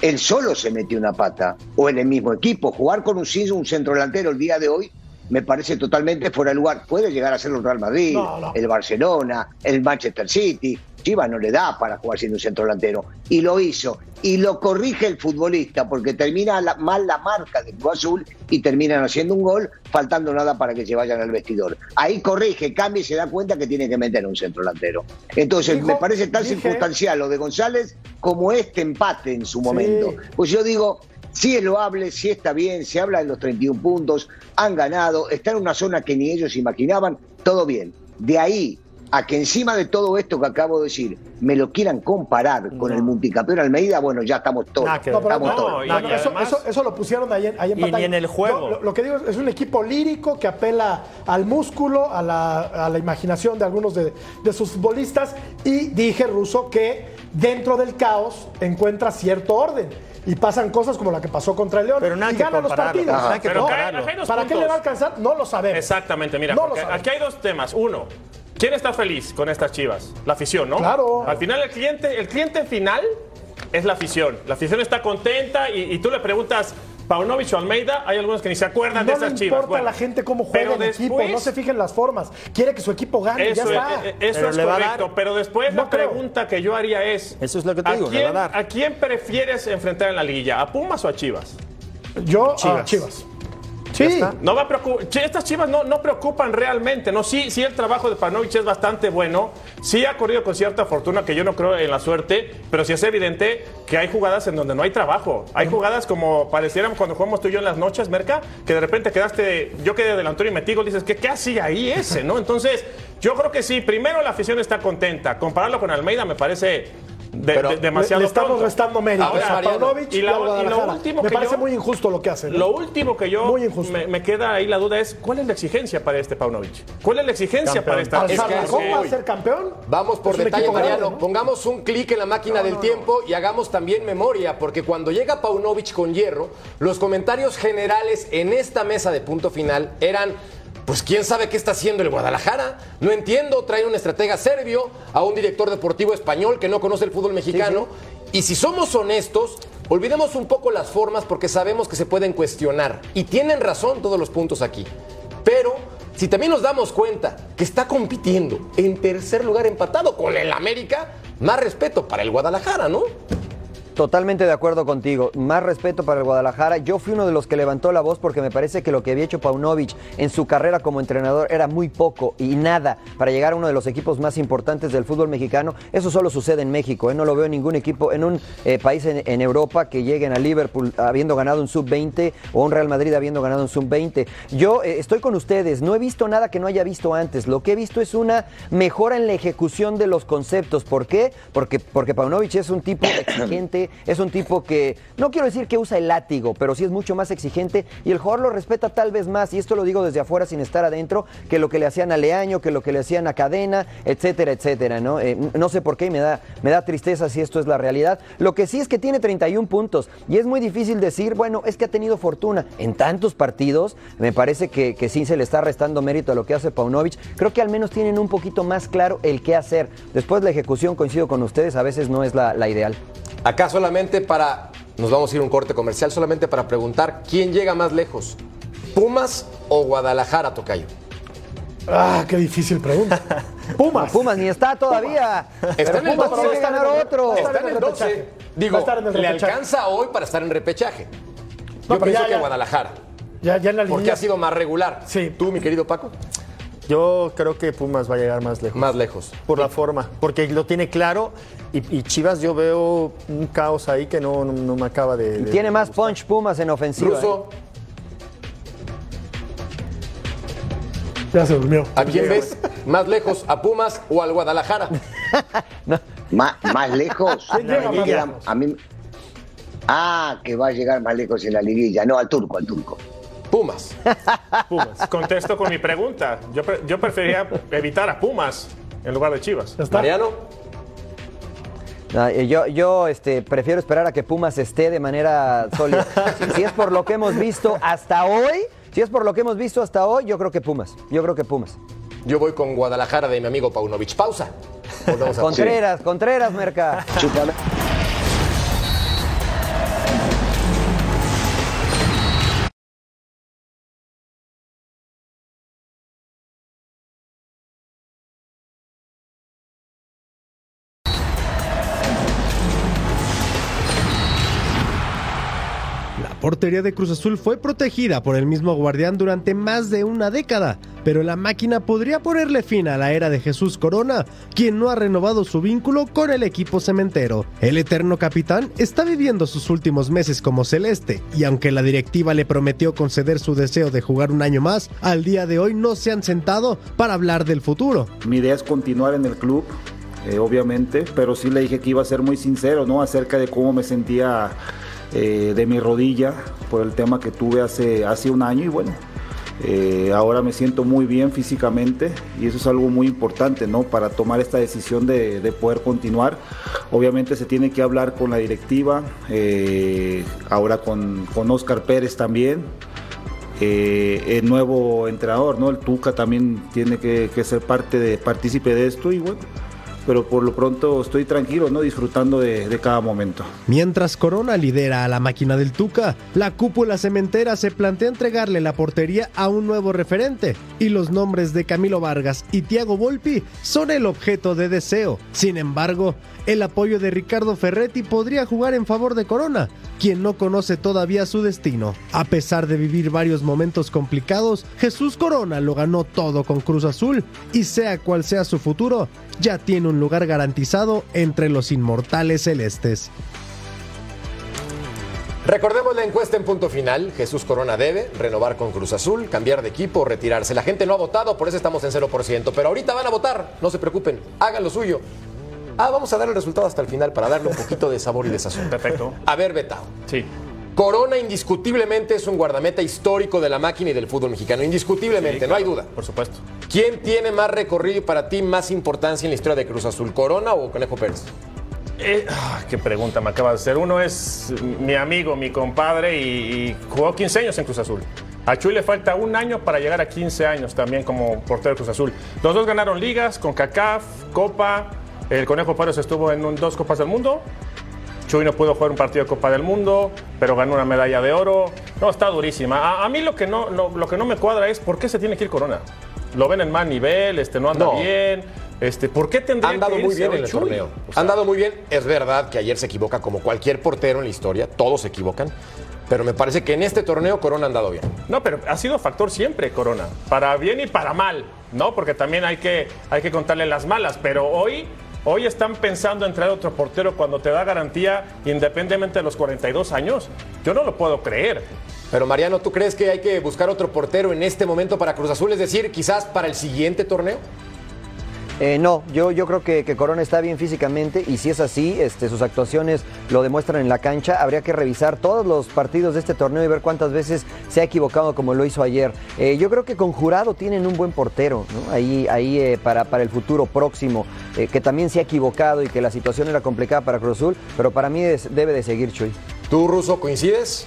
él solo se metió una pata, o en el mismo equipo. Jugar con un, un centro delantero el día de hoy me parece totalmente fuera de lugar. Puede llegar a ser el Real Madrid, No, no. el Barcelona, el Manchester City. Chivas no le da para jugar sin un centro delantero. Y lo hizo. Y lo corrige el futbolista porque termina la- mal la marca del Cruz Azul y terminan haciendo un gol, faltando nada para que se vayan al vestidor. Ahí corrige, cambia y se da cuenta que tiene que meter un centro delantero. Entonces, Dijo- me parece tan dije- circunstancial lo de González como este empate en su momento. Pues yo digo, si es loable, si está bien, se habla de los 31 puntos, han ganado, está en una zona que ni ellos imaginaban, todo bien. De ahí a que encima de todo esto que acabo de decir, me lo quieran comparar con el multicampeón Almeida, bueno, ya estamos todos. Que No, pero estamos no, todos. no, no, no, eso, además- eso- eso lo pusieron ahí en, ahí en Y ni en el juego. Yo lo, lo que digo es un equipo lírico que apela al músculo, a la, a la imaginación de algunos de, de sus futbolistas. Y dije, Russo, que dentro del caos encuentra cierto orden. Y pasan cosas como la que pasó contra el León. Pero nada y que ganan los partidos. Pero dos ¿Para qué le va a alcanzar? No lo sabemos. Exactamente, mira, No lo porque sabemos. aquí hay dos temas. Uno, ¿quién está feliz con estas chivas? La afición, ¿no? Claro. Al final, el cliente, el cliente final es la afición. La afición está contenta y, y tú le preguntas, Paunovic o Almeida, hay algunos que ni se acuerdan de No le estas chivas. importa a la gente cómo juega el equipo, no se fijen las formas. Quiere que su equipo gane, Eso, ya es, está. eh, eso Pero es le a correcto, dar. pero después No la creo. pregunta que yo haría es... Eso es lo que te ¿a digo, le quién, va a dar. ¿A quién prefieres enfrentar en la liguilla? ¿A Pumas o a Chivas? Yo, Chivas. Chivas. Chivas. Ya Sí. está. No va a Estas chivas no, no preocupan realmente, ¿no? Sí, sí, el trabajo de Panovich es bastante bueno. Sí ha corrido con cierta fortuna, que yo no creo en la suerte, pero sí es evidente que hay jugadas en donde no hay trabajo. Hay jugadas como parecieran cuando jugamos tú y yo en las noches, Merca, que de repente quedaste, yo quedé delantero y metí gol, dices, ¿qué, qué hacía ahí ese, no? Entonces, yo creo que sí, primero la afición está contenta. Compararlo con Almeida me parece de- Pero de- demasiado le, le estamos pronto. restando méritos Ahora, a Paunovic y, la- a y lo último Me que parece yo- muy injusto lo que hace. ¿no? Lo último que yo me, me queda ahí la duda es ¿cuál es la exigencia para este Paunovic? ¿Cuál es la exigencia para esta ¿Alzar la Es que copa, voy. ser campeón? Vamos por Es detalle, grande, Mariano. ¿no? Pongamos un clic en la máquina del tiempo y hagamos también memoria, porque cuando llega Paunovic con hierro, los comentarios generales en esta mesa de punto final eran. Pues quién sabe qué está haciendo el Guadalajara. No entiendo, traen un estratega serbio, a un director deportivo español que no conoce el fútbol mexicano. Y si somos honestos, olvidemos un poco las formas porque sabemos que se pueden cuestionar. Y tienen razón todos los puntos aquí. Pero si también nos damos cuenta que está compitiendo en tercer lugar empatado con el América, más respeto para el Guadalajara, ¿no? Totalmente de acuerdo contigo. Más respeto para el Guadalajara. Yo fui uno de los que levantó la voz porque me parece que lo que había hecho Paunovic en su carrera como entrenador era muy poco y nada para llegar a uno de los equipos más importantes del fútbol mexicano. Eso solo sucede en México. ¿eh? No lo veo en ningún equipo, en un eh, país en, Europa que lleguen a Liverpool habiendo ganado un sub-20 o un Real Madrid habiendo ganado un sub-20. Yo eh, estoy con ustedes. No he visto nada que no haya visto antes. Lo que he visto es una mejora en la ejecución de los conceptos. ¿Por qué? Porque, porque Paunovic es un tipo exigente, es un tipo que, no quiero decir que usa el látigo, pero sí es mucho más exigente y el jugador lo respeta tal vez más, y esto lo digo desde afuera sin estar adentro, que lo que le hacían a Leaño, que lo que le hacían a Cadena, etcétera, etcétera, ¿no? Eh, no sé por qué y me da, me da tristeza si esto es la realidad. Lo que sí es que tiene 31 puntos y es muy difícil decir, bueno, es que ha tenido fortuna en tantos partidos, me parece que, que sí se le está restando mérito a lo que hace Paunovic. Creo que al menos tienen un poquito más claro el qué hacer. Después la ejecución, coincido con ustedes, a veces no es la, la ideal. Acá solamente para, nos vamos a ir a un corte comercial, solamente para preguntar quién llega más lejos, Pumas o Guadalajara, Tocayo. Ah, qué difícil pregunta. Pumas. Pumas ni está todavía. Está en el Pumas 12. tiene que ganar otro. Está en el 12. Digo, le alcanza hoy para estar en repechaje. No, Yo pienso ya, que ya. Guadalajara. Ya, ya en la Porque liguilla. ha sido más regular. Sí. ¿Tú, mi querido Paco? Yo creo que Pumas va a llegar más lejos. Más lejos. Por la forma, porque lo tiene claro. Y, y Chivas yo veo un caos ahí que no, no, no me acaba de... de- Tiene más punch Pumas en ofensiva. Ruso, Ya se durmió. ¿a quién ves más lejos? ¿A Pumas o al Guadalajara? Má- más lejos. ¿Quién llega A mí más queda- lejos? a mí- Ah, que va a llegar más lejos en la liguilla. No, al turco, al turco. Pumas. Pumas. Contesto con mi pregunta. Yo, pre- yo preferiría evitar a Pumas en lugar de Chivas. Está. Mariano, Yo, yo este, prefiero esperar a que Pumas esté de manera sólida. Si, si es por lo que hemos visto hasta hoy, si es por lo que hemos visto hasta hoy, yo creo que Pumas. Yo creo que Pumas. yo voy con Guadalajara de mi amigo Paunovic. Pausa. Contreras, Contreras, Merca. Portería de Cruz Azul fue protegida por el mismo guardián durante más de una década, pero la máquina podría ponerle fin a la era de Jesús Corona, quien no ha renovado su vínculo con el equipo cementero. El eterno capitán está viviendo sus últimos meses como celeste, y aunque la directiva le prometió conceder su deseo de jugar un año más, al día de hoy no se han sentado para hablar del futuro. Mi idea es continuar en el club, eh, obviamente, pero sí le dije que iba a ser muy sincero, ¿no? Acerca de cómo me sentía eh, de mi rodilla por el tema que tuve hace, hace un año y bueno. eh, ahora me siento muy bien físicamente y eso es algo muy importante, ¿no? Para tomar esta decisión de, de poder continuar. Obviamente se tiene que hablar con la directiva, eh, ahora con, con Oscar Pérez también, el nuevo entrenador, ¿no? El Tuca también tiene que, que ser parte de, partícipe de esto y bueno, pero por lo pronto estoy tranquilo, ¿no? Disfrutando de, cada momento. Mientras Corona lidera a la máquina del Tuca, la cúpula cementera se plantea entregarle la portería a un nuevo referente, y los nombres de Camilo Vargas y Tiago Volpi son el objeto de deseo. Sin embargo, el apoyo de Ricardo Ferretti podría jugar en favor de Corona, quien no conoce todavía su destino. A pesar de vivir varios momentos complicados, Jesús Corona lo ganó todo con Cruz Azul, y sea cual sea su futuro, ya tiene un lugar garantizado entre los inmortales celestes. Recordemos la encuesta en punto final. Jesús Corona debe renovar con Cruz Azul, cambiar de equipo o retirarse. La gente no ha votado, por eso estamos en 0%. Pero ahorita van a votar, no se preocupen, hagan lo suyo. Ah, vamos a dar el resultado hasta el final para darle un poquito de sabor y de sazón. Perfecto. A ver, Betao. Sí. Corona indiscutiblemente es un guardameta histórico de la máquina y del fútbol mexicano. Indiscutiblemente, Sí, no hay duda. Por supuesto. ¿Quién tiene más recorrido y para ti más importancia en la historia de Cruz Azul? ¿Corona o Conejo Pérez? Eh, ah, qué pregunta me acaba de hacer. Uno es mi amigo, mi compadre y, y jugó 15 años en Cruz Azul. A Chuy le falta un año para llegar a 15 años también como portero de Cruz Azul. Los dos ganaron ligas con CACAF, Copa. El Conejo Pérez estuvo en un- dos Copas del Mundo. Chuy no pudo jugar un partido de Copa del Mundo, pero ganó una medalla de oro. No, está durísima. A, a mí lo que, no, lo, lo que no me cuadra es por qué se tiene que ir Corona. Lo ven en mal nivel, este, no anda No. bien. Este, ¿Por qué tendría Han dado que muy bien en el Chuy? torneo. O sea, Han dado muy bien. Es verdad que ayer se equivoca como cualquier portero en la historia. Todos se equivocan. Pero me parece que en este torneo Corona ha andado bien. No, pero ha sido factor siempre Corona, para bien y para mal, ¿no? Porque también hay que, hay que contarle las malas, pero hoy, hoy están pensando en traer otro portero cuando te da garantía independientemente de los 42 años. Yo no lo puedo creer. Pero Mariano, ¿tú crees que hay que buscar otro portero en este momento para Cruz Azul? Es decir, quizás para el siguiente torneo. Eh, no, yo, yo creo que, que Corona está bien físicamente y si es así, este, sus actuaciones lo demuestran en la cancha. Habría que revisar todos los partidos de este torneo y ver cuántas veces se ha equivocado como lo hizo ayer. Eh, yo creo que con Jurado tienen un buen portero, ¿no? Ahí, ahí eh, para, para el futuro próximo, eh, que también se ha equivocado y que la situación era complicada para Cruz Azul, pero para mí es- debe de seguir Chuy. ¿Tú, Ruso, coincides?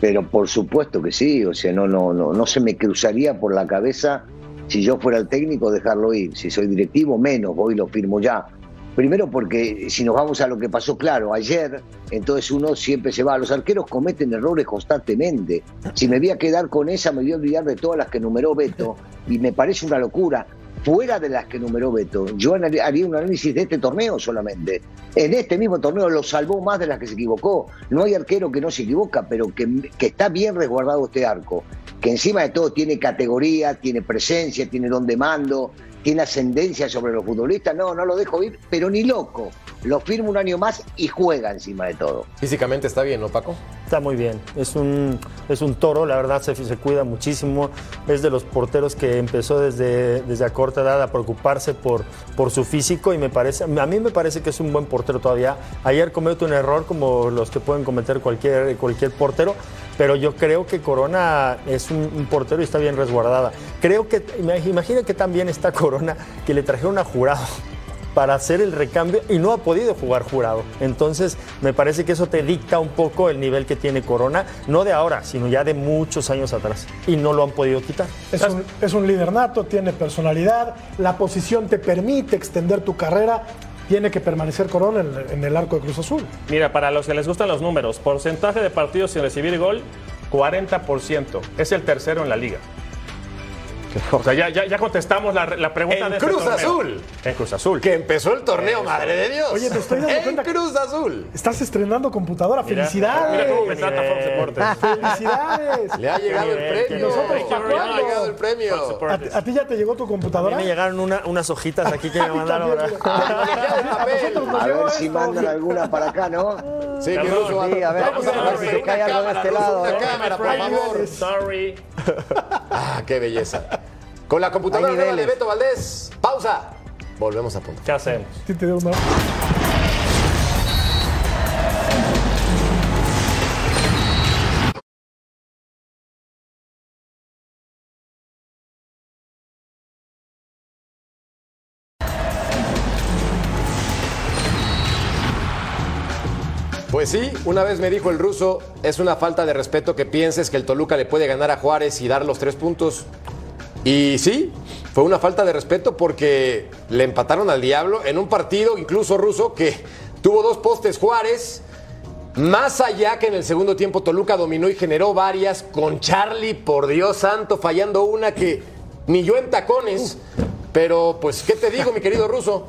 Pero por supuesto que sí, o sea, no, no, no, no se me cruzaría por la cabeza si yo fuera el técnico dejarlo ir. Si soy directivo, menos, voy y lo firmo ya. Primero porque si nos vamos a lo que pasó, claro, ayer, entonces uno siempre se va. Los arqueros cometen errores constantemente. Si me voy a quedar con esa, me voy a olvidar de todas las que numeró Beto. Y me parece una locura. Fuera de las que numeró Beto, yo haría un análisis de este torneo solamente. En este mismo torneo lo salvó más de las que se equivocó. No hay arquero que no se equivoca, pero que está bien resguardado este arco. Que encima de todo tiene categoría, tiene presencia, tiene don de mando, tiene ascendencia sobre los futbolistas. No, no lo dejo ir, pero ni loco. Lo firma un año más y juega encima de todo. Físicamente está bien, ¿no, Paco? Está muy bien. Es un, es un toro, la verdad se, se cuida muchísimo. Es de los porteros que empezó desde, desde a corta edad a preocuparse por, por su físico y me parece, a mí me parece que es un buen portero todavía. Ayer cometió un error como los que pueden cometer cualquier, cualquier portero, pero yo creo que Corona es un, portero y está bien resguardada. Creo que, imagina que también está Corona que le trajeron a jurado para hacer el recambio y no ha podido jugar jurado. Entonces, me parece que eso te dicta un poco el nivel que tiene Corona, no de ahora, sino ya de muchos años atrás. Y no lo han podido quitar. Es un, es un líder nato, tiene personalidad, la posición te permite extender tu carrera, tiene que permanecer Corona en, en el arco de Cruz Azul. Mira, para los que les gustan los números, porcentaje de partidos sin recibir gol, 40%. Es el tercero en la liga. O sea, ya, ya, ya contestamos la, la pregunta En de este Cruz torneo. Azul. En Cruz Azul. Que empezó el torneo, Eso. madre de Dios. Oye, te estoy dando en cuenta que Cruz Azul. estás estrenando computadora. Mira, ¡Felicidades! Mira cómo me trata Fox Deportes. ¡Felicidades! Le ha llegado el premio. ¿Para cuándo? Le ha llegado el premio. ¿A, a ti ya te llegó tu A mí computadora? me llegaron una- unas hojitas aquí que me mandaron. Ahora. A nosotros nos A llegó ver si mandan alguna para acá, ¿no? Sí, mi Perdón. Ruso. Sí, a ver, vamos a a ver si se cae algo de este lado, Una ¿eh? cámara, por favor. Sorry. Ah, qué belleza. Con la computadora Hay nueva de. Beto Valdés. Pausa. Volvemos a punto. ¿Qué hacemos? Sí, te dio una- Pues sí, una vez me dijo el ruso, es una falta de respeto que pienses que el Toluca le puede ganar a Juárez y dar los tres puntos. Y sí, fue una falta de respeto porque le empataron al diablo en un partido, incluso ruso, que tuvo dos postes Juárez. Más allá que en el segundo tiempo Toluca dominó y generó varias, con Charlie, por Dios santo, fallando una que ni yo en tacones. Pero, pues, ¿qué te digo, mi querido ruso?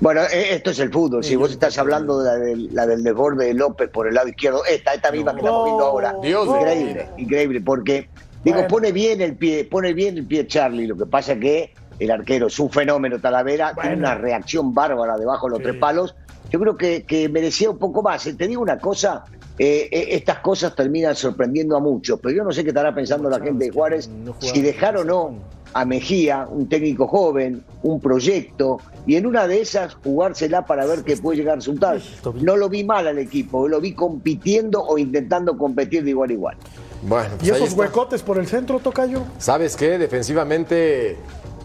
Bueno, eh, esto es el fútbol. Si vos estás hablando de la del, la del desborde de López por el lado izquierdo, esta, esta misma que estamos viendo ahora. Dios increíble, increíble, porque digo, Bueno. pone bien el pie, pone bien el pie Charlie. Lo que pasa es que el arquero es un fenómeno, Talavera, tiene una reacción bárbara debajo de los tres palos. Yo creo que, que merecía un poco más. Eh, Te digo una cosa, eh, eh, estas cosas terminan sorprendiendo a muchos, pero yo no sé qué estará pensando la gente de Juárez, si dejar o no a Mejía, un técnico joven, un proyecto, y en una de esas jugársela para ver qué puede llegar a resultar. No lo vi mal al equipo, lo vi compitiendo o intentando competir de igual a igual. Bueno, ¿Y pues ahí esos huecotes por el centro, Tocayo? ¿Sabes qué? Defensivamente,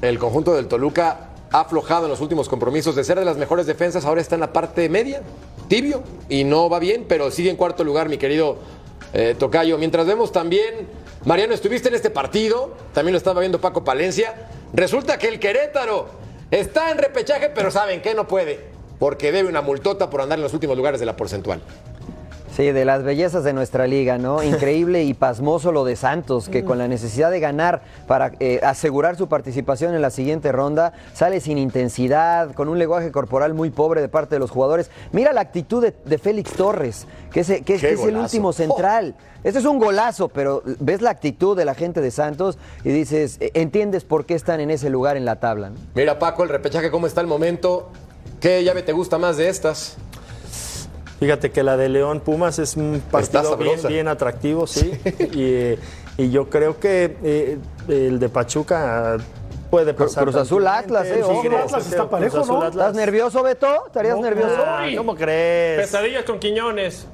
el conjunto del Toluca ha aflojado en los últimos compromisos. De ser de las mejores defensas, ahora está en la parte media, tibio, y no va bien, pero sigue en cuarto lugar, mi querido eh, Tocayo. Mientras vemos también, Mariano, estuviste en este partido, también lo estaba viendo Paco Palencia. Resulta que el Querétaro está en repechaje, pero ¿saben qué? No puede, porque debe una multota por andar en los últimos lugares de la porcentual. Sí, de las bellezas de nuestra liga, ¿no? Increíble y pasmoso lo de Santos, que con la necesidad de ganar para eh, asegurar su participación en la siguiente ronda, sale sin intensidad, con un lenguaje corporal muy pobre de parte de los jugadores. Mira la actitud de, de Félix Torres, que es, que es- Qué que es el último central. Este es un golazo, pero ves la actitud de la gente de Santos y dices, eh, entiendes por qué están en ese lugar en la tabla. ¿no? Mira, Paco, el repechaje, ¿cómo está el momento? ¿Qué llave te gusta más de estas? Fíjate que la de León Pumas es un partido bien, atractivo, sí. y, y yo creo que eh, el de Pachuca puede pasar. Cruz Azul Atlas, eh, ojo. Sí, Atlas está Cruz parejo, Azul, ¿no? ¿Estás nervioso, Beto? ¿Estarías nervioso? Ah, ¿Cómo crees? Pesadillas con Quiñones.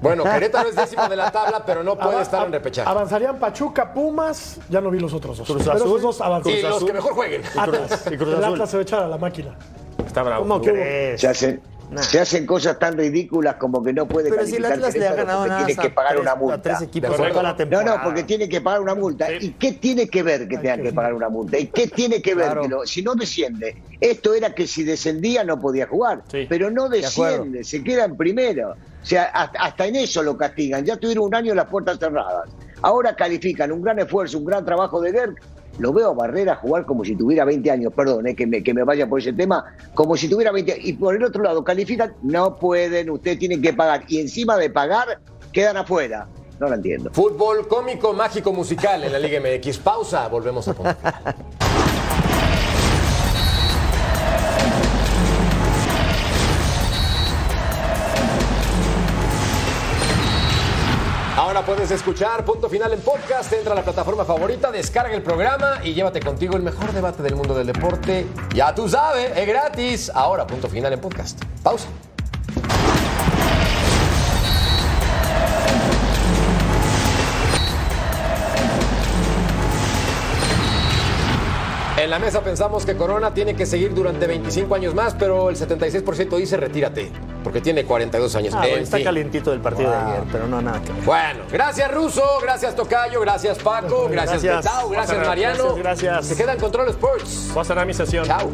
Bueno, Querétaro es décimo de la tabla, pero no puede Ava- estar en repechaje. Avanzarían Pachuca, Pumas, ya no vi los otros dos. Cruz pero Azul. esos dos avanzan. Y los que mejor jueguen. Atlas. y Cruz el Azul. Atlas se va a echar a la máquina. Está bravo. ¿Cómo crees? Se hacen, Nah. se hacen cosas tan ridículas como que no puede Pero si el Atlas le ha ganado porque nada tiene que pagar tres- una a multa. tres equipos De acuerdo. toda la No, temporada. no, porque tiene que pagar una multa. ¿Y qué tiene que ver que tenga que pagar una multa? ¿Y qué tiene que ver Claro. que lo- si no desciende? Esto era que si descendía no podía jugar, Sí. pero no desciende, se queda en primero. O sea, hasta, hasta en eso lo castigan. Ya tuvieron un año las puertas cerradas. Ahora califican un gran esfuerzo, un gran trabajo de Berg. Lo veo a Barrera jugar como si tuviera 20 años, perdón, eh, que, me, que me vaya por ese tema, como si tuviera 20 años. Y por el otro lado, califican, no pueden, ustedes tienen que pagar. Y encima de pagar, quedan afuera. No lo entiendo. Fútbol cómico, mágico, musical en la Liga MX. Pausa, volvemos a punto Ahora puedes escuchar Punto Final en podcast. Entra a la plataforma favorita, descarga el programa y llévate contigo el mejor debate del mundo del deporte. Ya tú sabes, es gratis. Ahora Punto Final en podcast. Pausa. En la mesa pensamos que Corona tiene que seguir durante 25 años más, pero el 76% dice retírate, porque tiene 42 años. Ah, bueno, está fin. calientito del partido Wow. de ayer, pero no nada que ver. Bueno, gracias Ruso, gracias Tocayo, gracias Paco, gracias Gracias. Gracias Gracias, Mariano. gracias. Se queda en Control Sports. Voy a cerrar mi sesión. Chao.